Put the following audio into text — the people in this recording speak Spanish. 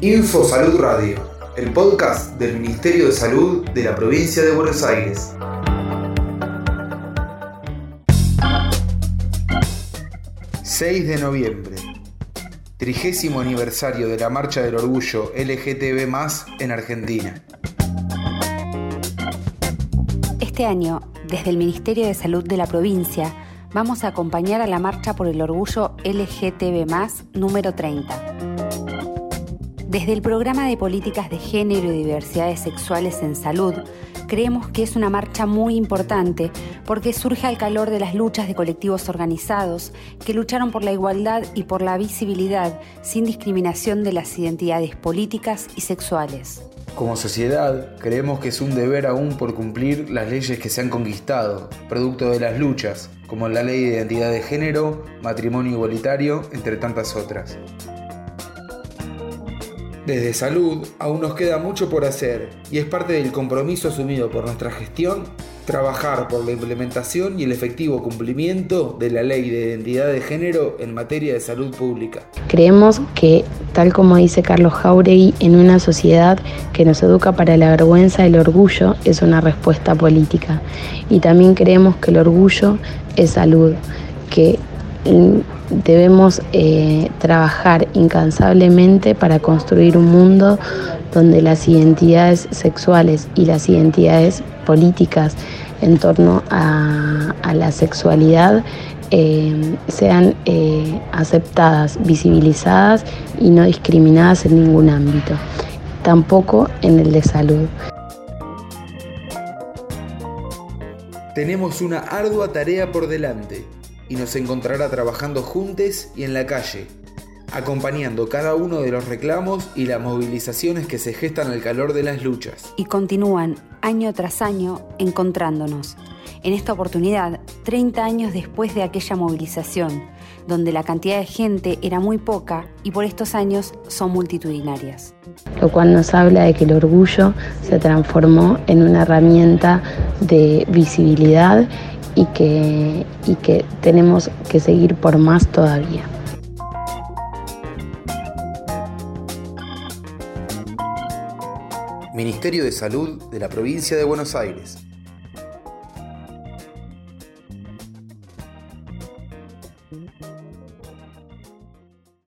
Info Salud Radio, el podcast del Ministerio de Salud de la provincia de Buenos Aires. ...6 de noviembre... ...trigésimo aniversario de la Marcha del Orgullo LGTB+, en Argentina. Este año, desde el Ministerio de Salud de la provincia... ...vamos a acompañar a la Marcha por el Orgullo LGTB+, número 30 desde el programa de políticas de género y diversidades sexuales en salud, creemos que es una marcha muy importante porque surge al calor de las luchas de colectivos organizados que lucharon por la igualdad y por la visibilidad sin discriminación de las identidades políticas y sexuales. Como sociedad, creemos que es un deber aún por cumplir las leyes que se han conquistado, producto de las luchas, como la ley de identidad de género, matrimonio igualitario, entre tantas otras. Desde salud aún nos queda mucho por hacer y es parte del compromiso asumido por nuestra gestión trabajar por la implementación y el efectivo cumplimiento de la ley de identidad de género en materia de salud pública. Creemos que, tal como dice Carlos Jauregui, en una sociedad que nos educa para la vergüenza, el orgullo es una respuesta política. Y también creemos que el orgullo es salud, que debemos eh, trabajar incansablemente para construir un mundo donde las identidades sexuales y las identidades políticas en torno a, la sexualidad eh, sean eh, aceptadas, visibilizadas y no discriminadas en ningún ámbito, tampoco en el de salud. Tenemos una ardua tarea por delante y nos encontrará trabajando juntos y en la calle, acompañando cada uno de los reclamos y las movilizaciones que se gestan al calor de las luchas. Y continúan año tras año encontrándonos. En esta oportunidad, 30 años después de aquella movilización, donde la cantidad de gente era muy poca y por estos años son multitudinarias. Lo cual nos habla de que el orgullo se transformó en una herramienta de visibilidad y que, y que tenemos que seguir por más todavía. Ministerio de Salud de la Provincia de Buenos Aires.